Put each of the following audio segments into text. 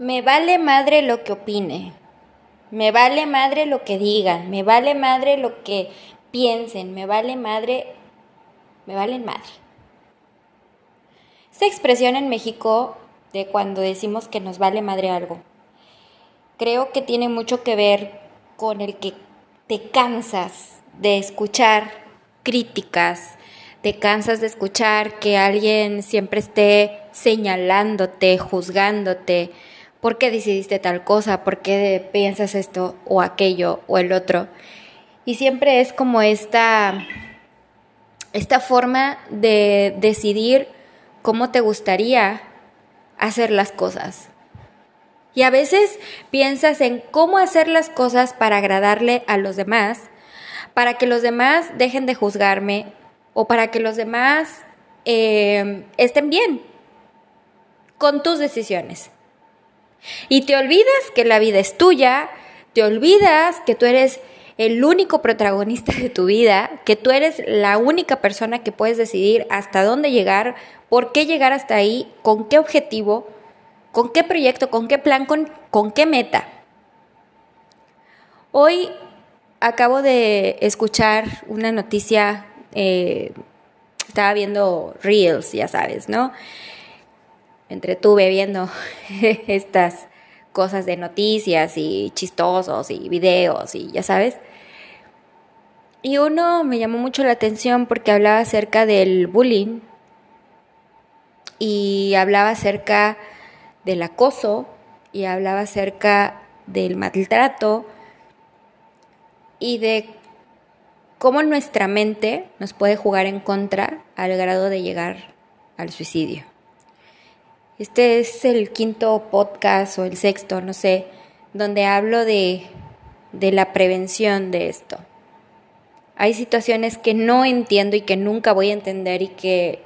Me vale madre lo que opine. Me vale madre lo que digan. Me vale madre lo que piensen. Me vale madre. Me vale madre. Esta expresión en México de cuando decimos que nos vale madre algo, creo que tiene mucho que ver con el que te cansas de escuchar críticas, te cansas de escuchar que alguien siempre esté señalándote, juzgándote, por qué decidiste tal cosa, por qué piensas esto o aquello o el otro. Y siempre es como esta, esta forma de decidir cómo te gustaría hacer las cosas. Y a veces piensas en cómo hacer las cosas para agradarle a los demás, para que los demás dejen de juzgarme o para que los demás eh, estén bien con tus decisiones. Y te olvidas que la vida es tuya, te olvidas que tú eres el único protagonista de tu vida, que tú eres la única persona que puedes decidir hasta dónde llegar, por qué llegar hasta ahí, con qué objetivo, con qué proyecto, con qué plan, con, qué meta. Hoy acabo de escuchar una noticia, eh, estaba viendo Reels, ya sabes, ¿no? Entretuve viendo estas cosas de noticias y chistosos y videos y ya sabes. Y uno me llamó mucho la atención porque hablaba acerca del bullying y hablaba acerca del acoso y hablaba acerca del maltrato y de cómo nuestra mente nos puede jugar en contra al grado de llegar al suicidio. Este es el quinto podcast o el sexto, no sé, donde hablo de, de la prevención de esto. Hay situaciones que no entiendo y que nunca voy a entender y que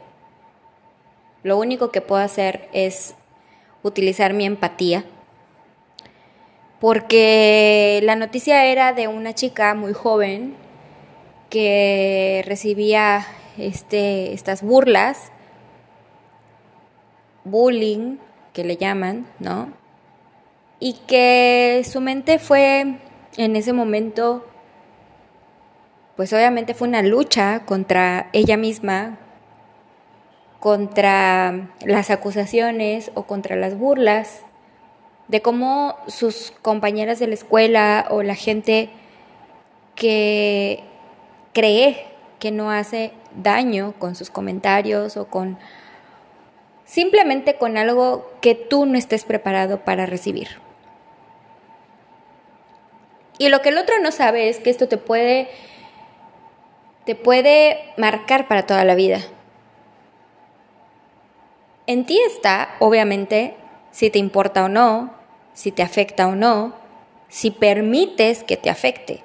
lo único que puedo hacer es utilizar mi empatía. Porque la noticia era de una chica muy joven que recibía este, estas burlas bullying, que le llaman, ¿no? Y que su mente fue en ese momento, pues obviamente fue una lucha contra ella misma, contra las acusaciones o contra las burlas, de cómo sus compañeras de la escuela o la gente que cree que no hace daño con sus comentarios o con simplemente con algo que tú no estés preparado para recibir. Y lo que el otro no sabe es que esto te puede te puede marcar para toda la vida. En ti está, obviamente, si te importa o no, si te afecta o no, si permites que te afecte.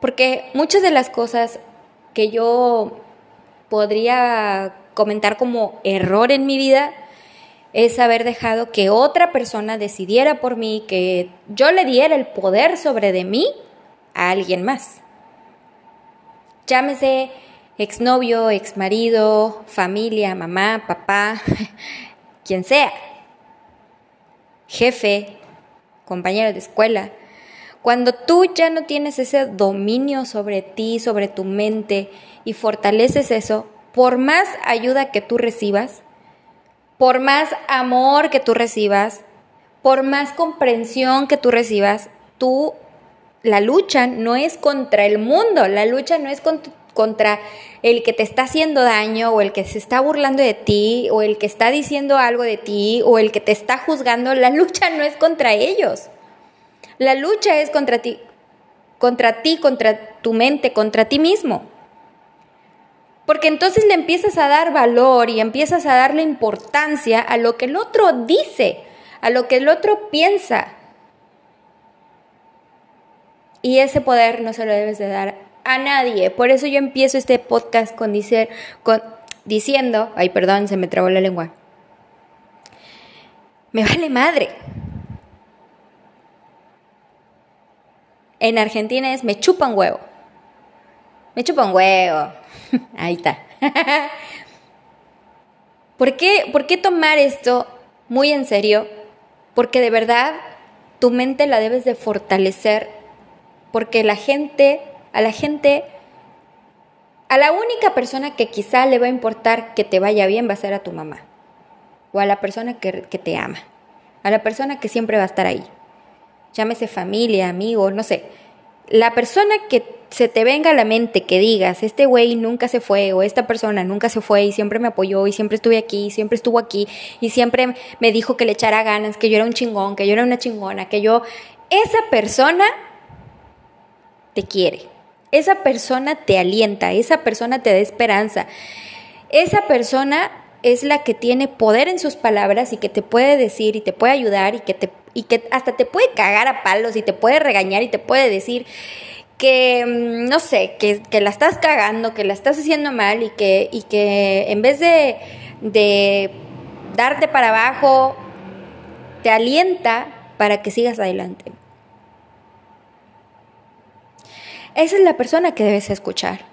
Porque muchas de las cosas que yo podría comentar como error en mi vida es haber dejado que otra persona decidiera por mí, que yo le diera el poder sobre de mí a alguien más. Llámese exnovio, exmarido, familia, mamá, papá, quien sea, jefe, compañero de escuela. Cuando tú ya no tienes ese dominio sobre ti, sobre tu mente y fortaleces eso, por más ayuda que tú recibas, por más amor que tú recibas, por más comprensión que tú recibas, tú, la lucha no es contra el mundo, la lucha no es contra el que te está haciendo daño o el que se está burlando de ti o el que está diciendo algo de ti o el que te está juzgando, la lucha no es contra ellos. La lucha es contra ti, contra ti, contra tu mente, contra ti mismo. Porque entonces le empiezas a dar valor y empiezas a darle importancia a lo que el otro dice, a lo que el otro piensa. Y ese poder no se lo debes de dar a nadie. Por eso yo empiezo este podcast con, con diciendo, ay perdón, se me trabó la lengua. Me vale madre. En Argentina es me chupa un huevo. Me chupa un huevo. Ahí está. ¿Por qué, ¿Por qué tomar esto muy en serio, porque de verdad tu mente la debes de fortalecer, porque la gente, a la gente, a la única persona que quizá le va a importar que te vaya bien va a ser a tu mamá, o a la persona que, que te ama, a la persona que siempre va a estar ahí, llámese familia, amigo, no sé, la persona que se te venga a la mente que digas, este güey nunca se fue o esta persona nunca se fue y siempre me apoyó y siempre estuve aquí, siempre estuvo aquí y siempre me dijo que le echara ganas, que yo era un chingón, que yo era una chingona, que yo... Esa persona te quiere, esa persona te alienta, esa persona te da esperanza, esa persona es la que tiene poder en sus palabras y que te puede decir y te puede ayudar y que, te, y que hasta te puede cagar a palos y te puede regañar y te puede decir que, mm, no sé, que, la estás cagando, que la estás haciendo mal y que, y que en vez de, de darte para abajo, te alienta para que sigas adelante. Esa es la persona que debes escuchar.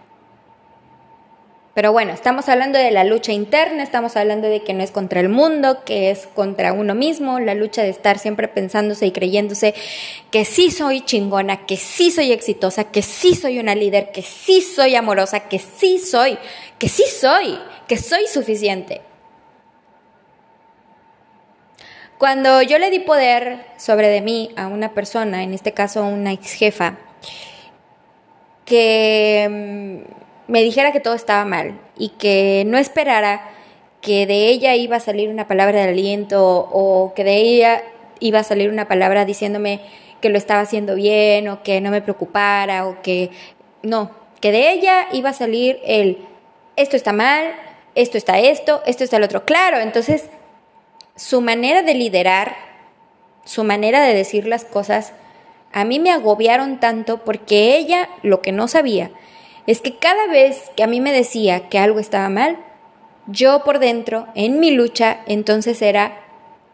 Pero bueno, estamos hablando de la lucha interna, estamos hablando de que no es contra el mundo, que es contra uno mismo, la lucha de estar siempre pensándose y creyéndose que sí soy chingona, que sí soy exitosa, que sí soy una líder, que sí soy amorosa, que sí soy, que sí soy, que soy suficiente. Cuando yo le di poder sobre de mí a una persona, en este caso una ex jefa, que mm, me dijera que todo estaba mal y que no esperara que de ella iba a salir una palabra de aliento o que de ella iba a salir una palabra diciéndome que lo estaba haciendo bien o que no me preocupara o que no, que de ella iba a salir el esto está mal, esto está esto, esto está el otro. Claro, entonces su manera de liderar, su manera de decir las cosas, a mí me agobiaron tanto porque ella lo que no sabía es que cada vez que a mí me decía que algo estaba mal, yo por dentro, en mi lucha, entonces era,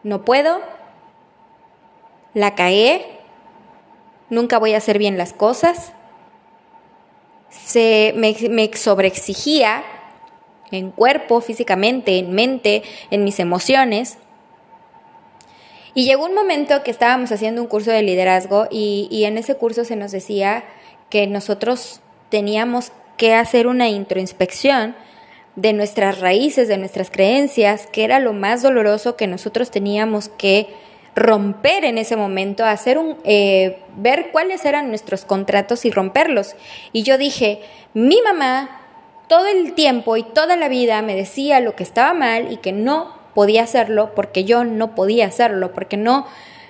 no puedo, la cagué, nunca voy a hacer bien las cosas, se, me, sobreexigía en cuerpo, físicamente, en mente, en mis emociones. Y llegó un momento que estábamos haciendo un curso de liderazgo y en ese curso se nos decía que nosotros teníamos que hacer una introspección de nuestras raíces, de nuestras creencias, que era lo más doloroso que nosotros teníamos que romper en ese momento, hacer un, eh, ver cuáles eran nuestros contratos y romperlos. Y yo dije, mi mamá todo el tiempo y toda la vida me decía lo que estaba mal y que no podía hacerlo porque yo no podía hacerlo, porque no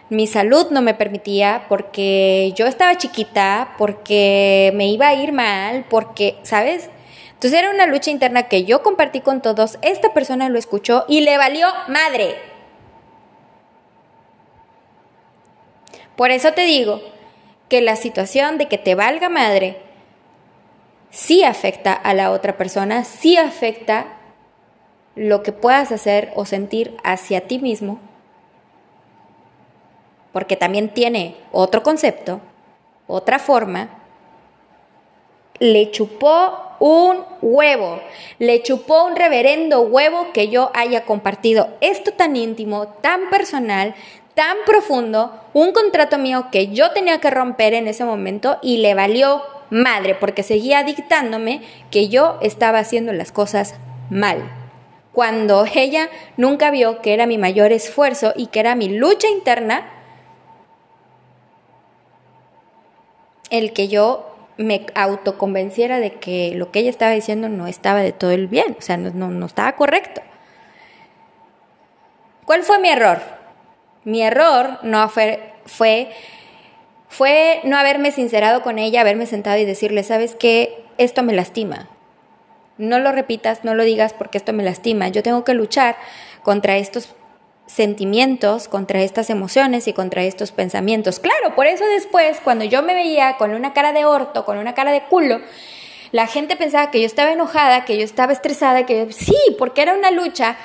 mi salud no me permitía, porque yo estaba chiquita, porque me iba a ir mal, porque, ¿sabes? Entonces era una lucha interna que yo compartí con todos, esta persona lo escuchó y le valió madre. Por eso te digo que la situación de que te valga madre sí afecta a la otra persona, sí afecta lo que puedas hacer o sentir hacia ti mismo porque también tiene otro concepto, otra forma, le chupó un huevo, le chupó un reverendo huevo que yo haya compartido esto tan íntimo, tan personal, tan profundo, un contrato mío que yo tenía que romper en ese momento y le valió madre porque seguía dictándome que yo estaba haciendo las cosas mal. Cuando ella nunca vio que era mi mayor esfuerzo y que era mi lucha interna el que yo me autoconvenciera de que lo que ella estaba diciendo no estaba de todo el bien, o sea, no, no, estaba correcto. ¿Cuál fue mi error? Mi error no fue, fue, fue no haberme sincerado con ella, haberme sentado y decirle, ¿sabes qué? Esto me lastima. No lo repitas, no lo digas porque esto me lastima. Yo tengo que luchar contra estos sentimientos, contra estas emociones y contra estos pensamientos. Claro, por eso después, cuando yo me veía con una cara de orto, con una cara de culo, la gente pensaba que yo estaba enojada, que yo estaba estresada, que sí, porque era una lucha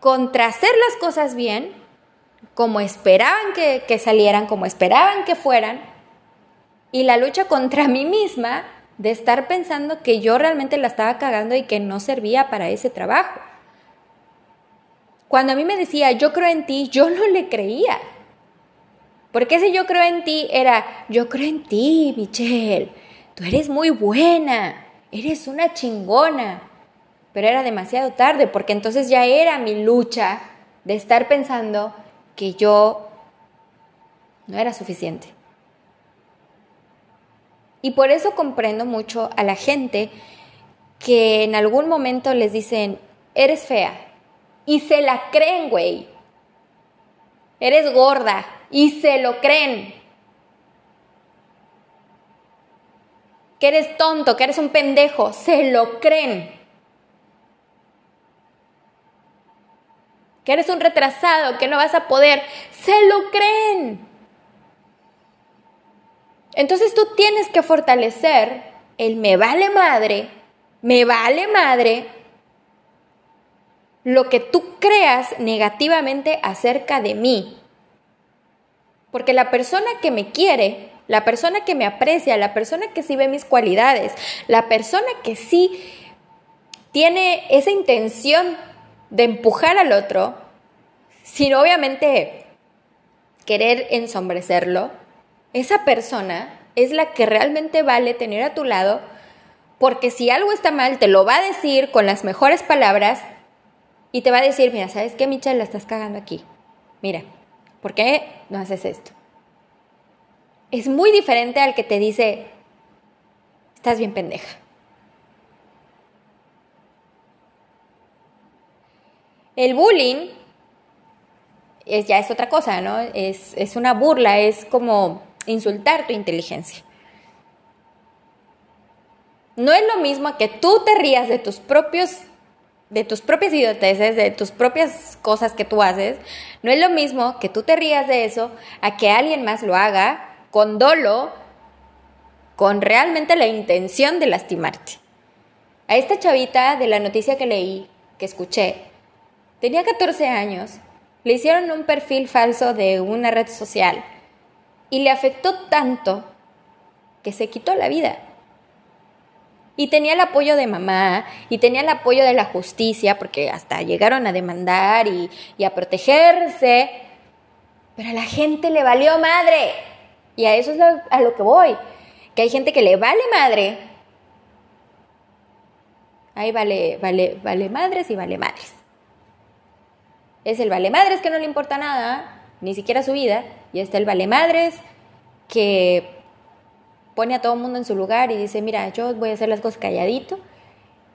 contra hacer las cosas bien, como esperaban que, que salieran, como esperaban que fueran, y la lucha contra mí misma de estar pensando que yo realmente la estaba cagando y que no servía para ese trabajo. Cuando a mí me decía, yo creo en ti, yo no le creía. Porque ese yo creo en ti era, yo creo en ti, Michelle, tú eres muy buena, eres una chingona. Pero era demasiado tarde, porque entonces ya era mi lucha de estar pensando que yo no era suficiente. Y por eso comprendo mucho a la gente que en algún momento les dicen, eres fea. Y se la creen, güey. Eres gorda. Y se lo creen. Que eres tonto, que eres un pendejo. Se lo creen. Que eres un retrasado, que no vas a poder. Se lo creen. Entonces tú tienes que fortalecer el me vale madre, me vale madre lo que tú creas negativamente acerca de mí. Porque la persona que me quiere, la persona que me aprecia, la persona que sí ve mis cualidades, la persona que sí tiene esa intención de empujar al otro, sin obviamente querer ensombrecerlo, esa persona es la que realmente vale tener a tu lado, porque si algo está mal, te lo va a decir con las mejores palabras y te va a decir, mira, ¿sabes qué, Michelle? La estás cagando aquí. Mira, ¿por qué no haces esto? Es muy diferente al que te dice, estás bien pendeja. El bullying es, ya es otra cosa, ¿no? Es, es una burla, es como insultar tu inteligencia. No es lo mismo que tú te rías de tus propios de tus propias idioteces, de tus propias cosas que tú haces, no es lo mismo que tú te rías de eso a que alguien más lo haga con dolo, con realmente la intención de lastimarte. A esta chavita de la noticia que leí, que escuché, tenía 14 años, le hicieron un perfil falso de una red social y le afectó tanto que se quitó la vida. Y tenía el apoyo de mamá y tenía el apoyo de la justicia, porque hasta llegaron a demandar y, a protegerse, pero a la gente le valió madre. Y a eso es a lo que voy, que hay gente que le vale madre. Ahí vale, vale, vale madres y vale madres. Es el vale madres que no le importa nada, ni siquiera su vida, y está el vale madres que pone a todo el mundo en su lugar y dice, mira, yo voy a hacer las cosas calladito,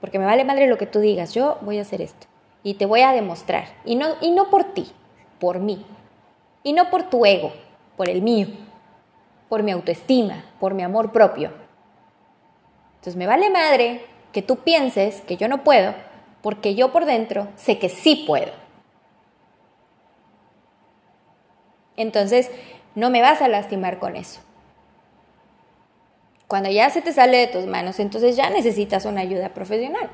porque me vale madre lo que tú digas, yo voy a hacer esto. Y te voy a demostrar. Y no, y no por ti, por mí. Y no por tu ego, por el mío. Por mi autoestima, por mi amor propio. Entonces me vale madre que tú pienses que yo no puedo, porque yo por dentro sé que sí puedo. Entonces, no me vas a lastimar con eso. Cuando ya se te sale de tus manos, entonces ya necesitas una ayuda profesional.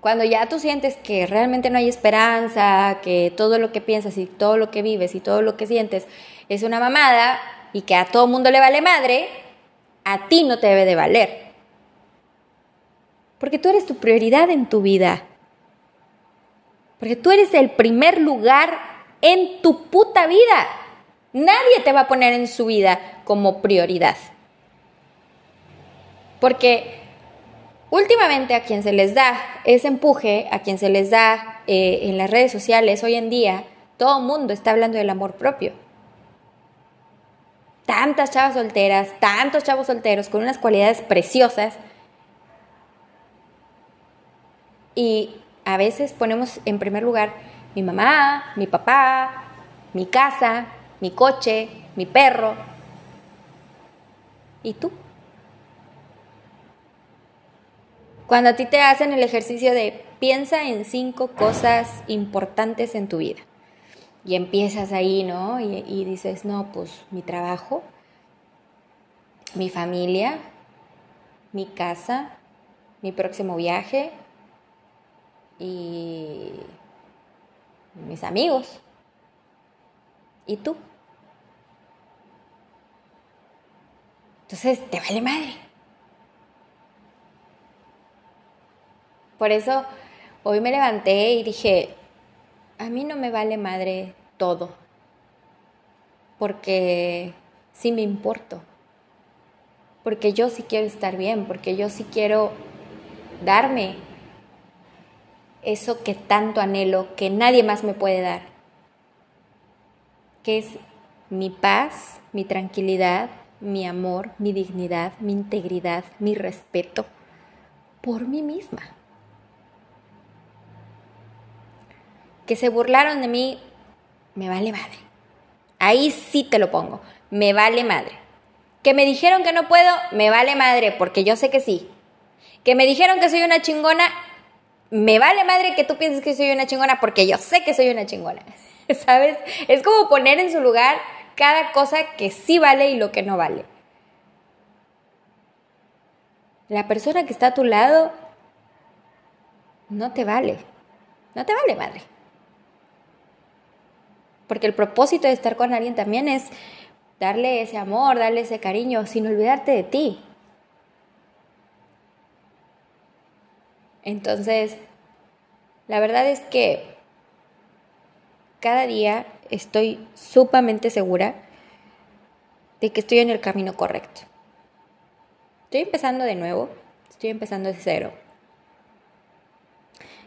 Cuando ya tú sientes que realmente no hay esperanza, que todo lo que piensas y todo lo que vives y todo lo que sientes es una mamada y que a todo mundo le vale madre, a ti no te debe de valer. Porque tú eres tu prioridad en tu vida. Porque tú eres el primer lugar en tu puta vida. Nadie te va a poner en su vida como prioridad. Porque últimamente a quien se les da ese empuje, a quien se les da eh, en las redes sociales hoy en día, todo el mundo está hablando del amor propio. Tantas chavas solteras, tantos chavos solteros con unas cualidades preciosas. Y a veces ponemos en primer lugar mi mamá, mi papá, mi casa, mi coche, mi perro. ¿Y tú? Cuando a ti te hacen el ejercicio de piensa en cinco cosas importantes en tu vida. Y empiezas ahí, ¿no? Y, dices, no, pues mi trabajo, mi familia, mi casa, mi próximo viaje y mis amigos. ¿Y tú? Entonces, te vale madre. Por eso, Hoy me levanté y dije, a mí no me vale madre todo, porque sí me importo, porque yo sí quiero estar bien, porque yo sí quiero darme eso que tanto anhelo, que nadie más me puede dar, que es mi paz, mi tranquilidad, mi amor, mi dignidad, mi integridad, mi respeto por mí misma. Que se burlaron de mí, me vale madre. Ahí sí te lo pongo, me vale madre. Que me dijeron que no puedo, me vale madre, porque yo sé que sí. Que me dijeron que soy una chingona, me vale madre que tú pienses que soy una chingona, porque yo sé que soy una chingona. ¿Sabes? Es como poner en su lugar cada cosa que sí vale y lo que no vale. La persona que está a tu lado no te vale. No te vale, madre. Porque el propósito de estar con alguien también es darle ese amor, darle ese cariño, sin olvidarte de ti. Entonces, la verdad es que cada día estoy sumamente segura de que estoy en el camino correcto. Estoy empezando de nuevo, estoy empezando de cero.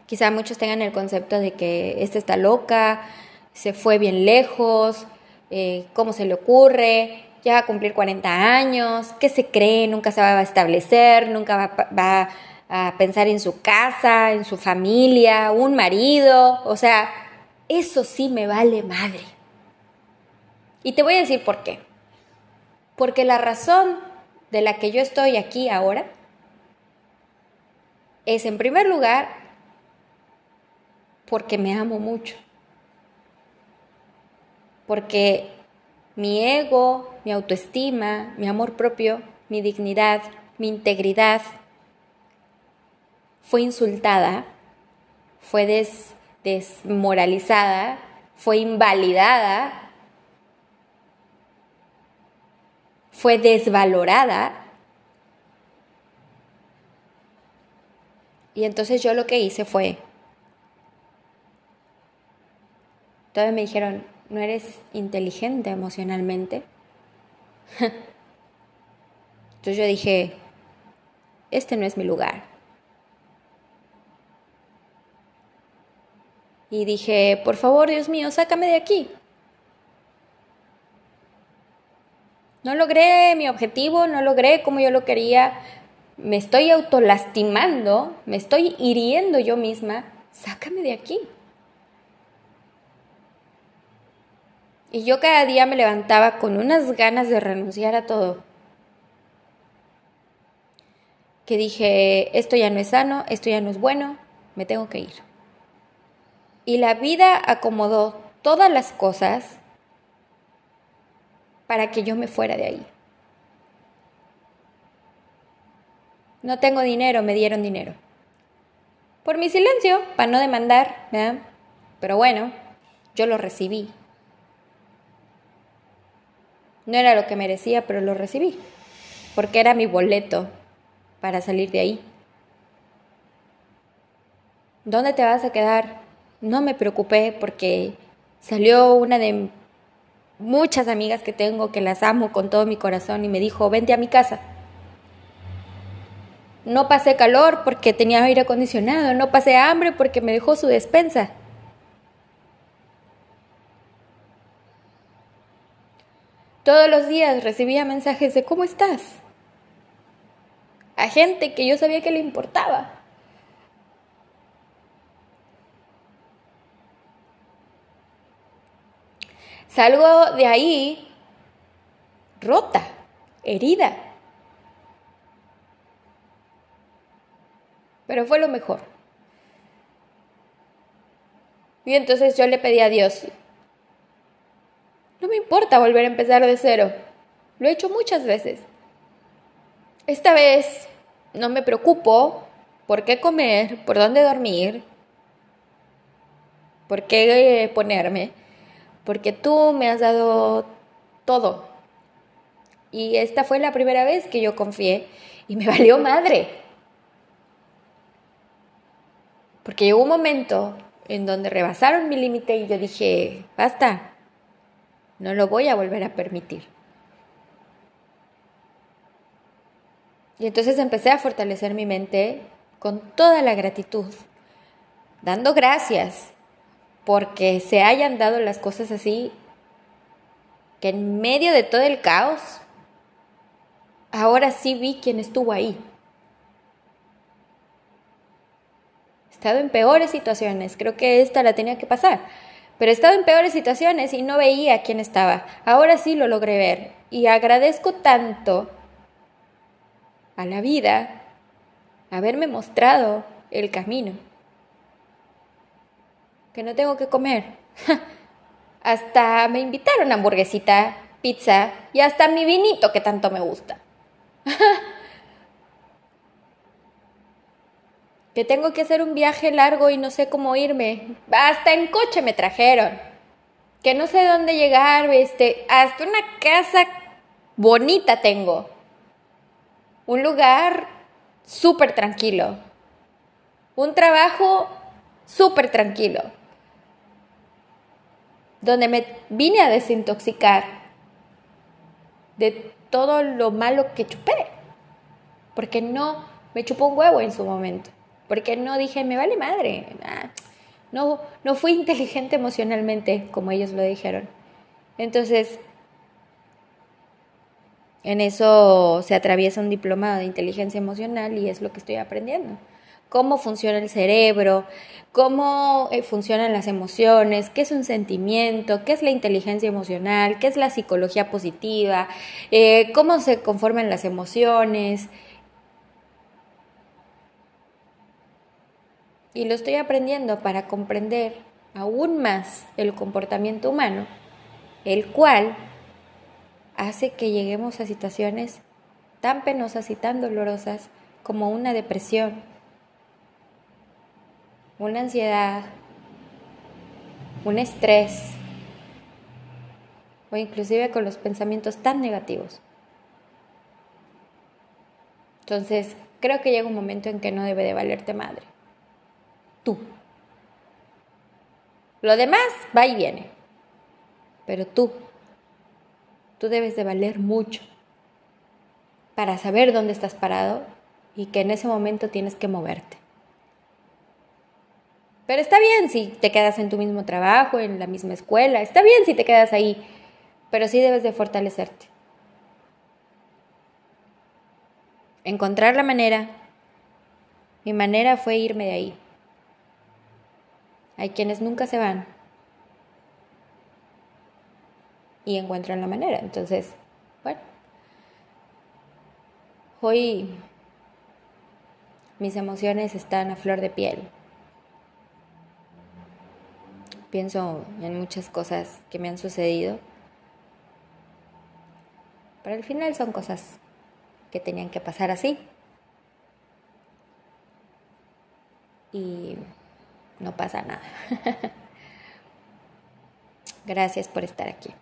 Quizá muchos tengan el concepto de que esta está loca, se fue bien lejos, eh, cómo se le ocurre, ya va a cumplir 40 años, qué se cree, nunca se va a establecer, nunca va, va a pensar en su casa, en su familia, un marido, o sea, eso sí me vale madre. Y te voy a decir por qué. Porque la razón de la que yo estoy aquí ahora es, en primer lugar, porque me amo mucho. Porque mi ego, mi autoestima, mi amor propio, mi dignidad, mi integridad fue insultada, fue des desmoralizada, fue invalidada, fue desvalorada. Y entonces yo lo que hice fue, todos me dijeron, no eres inteligente emocionalmente. Entonces yo dije, este no es mi lugar. Y dije, por favor, Dios mío, sácame de aquí. No logré mi objetivo, no logré como yo lo quería, me estoy autolastimando, me estoy hiriendo yo misma, sácame de aquí. Y yo cada día me levantaba con unas ganas de renunciar a todo. Que dije, esto ya no es sano, esto ya no es bueno, me tengo que ir y la vida acomodó todas las cosas para que yo me fuera de ahí. No tengo dinero, me dieron dinero. Por mi silencio, para no demandar, ¿verdad? Pero bueno, yo lo recibí. No era lo que merecía, pero lo recibí, porque era mi boleto para salir de ahí. ¿Dónde te vas a quedar? No me preocupé porque salió una de muchas amigas que tengo que las amo con todo mi corazón y me dijo, vente a mi casa. No pasé calor porque tenía aire acondicionado, no pasé hambre porque me dejó su despensa. Todos los días recibía mensajes de ¿cómo estás? A gente que yo sabía que le importaba. Salgo de ahí rota, herida. Pero fue lo mejor. Y entonces yo le pedí a Dios, no me importa volver a empezar de cero. Lo he hecho muchas veces. Esta vez no me preocupo por qué comer, por dónde dormir, por qué ponerme porque tú me has dado todo. Y esta fue la primera vez que yo confié y me valió madre. Porque llegó un momento en donde rebasaron mi límite y yo dije, basta, no lo voy a volver a permitir. Y entonces empecé a fortalecer mi mente con toda la gratitud, dando gracias porque se hayan dado las cosas así, que en medio de todo el caos, ahora sí vi quién estuvo ahí. He estado en peores situaciones, creo que esta la tenía que pasar, pero he estado en peores situaciones y no veía quién estaba. Ahora sí lo logré ver y agradezco tanto a la vida haberme mostrado el camino. Que no tengo que comer. hasta me invitaron hamburguesita, pizza y hasta mi vinito que tanto me gusta. que tengo que hacer un viaje largo y no sé cómo irme. Hasta en coche me trajeron. Que no sé dónde llegar, este, hasta una casa bonita tengo. Un lugar súper tranquilo. Un trabajo súper tranquilo. Donde me vine a desintoxicar de todo lo malo que chupé. Porque no me chupó un huevo en su momento. Porque no dije, me vale madre. No, no fui inteligente emocionalmente, como ellos lo dijeron. Entonces, en eso se atraviesa un diplomado de inteligencia emocional y es lo que estoy aprendiendo. Cómo funciona el cerebro, cómo eh, funcionan las emociones, qué es un sentimiento, qué es la inteligencia emocional, qué es la psicología positiva, eh, cómo se conforman las emociones. Y lo estoy aprendiendo para comprender aún más el comportamiento humano, el cual hace que lleguemos a situaciones tan penosas y tan dolorosas como una depresión, una ansiedad, un estrés o inclusive con los pensamientos tan negativos. Entonces, creo que llega un momento en que no debe de valerte madre. Tú. Lo demás va y viene. Pero tú Tú debes de valer mucho para saber dónde estás parado y que en ese momento tienes que moverte. Pero está bien si te quedas en tu mismo trabajo, en la misma escuela, está bien si te quedas ahí, pero sí debes de fortalecerte. Encontrar la manera. Mi manera fue irme de ahí. Hay quienes nunca se van, y encuentran la manera. Entonces, bueno, hoy mis emociones están a flor de piel. Pienso en muchas cosas que me han sucedido, pero al final son cosas que tenían que pasar así. Y no pasa nada. Gracias por estar aquí.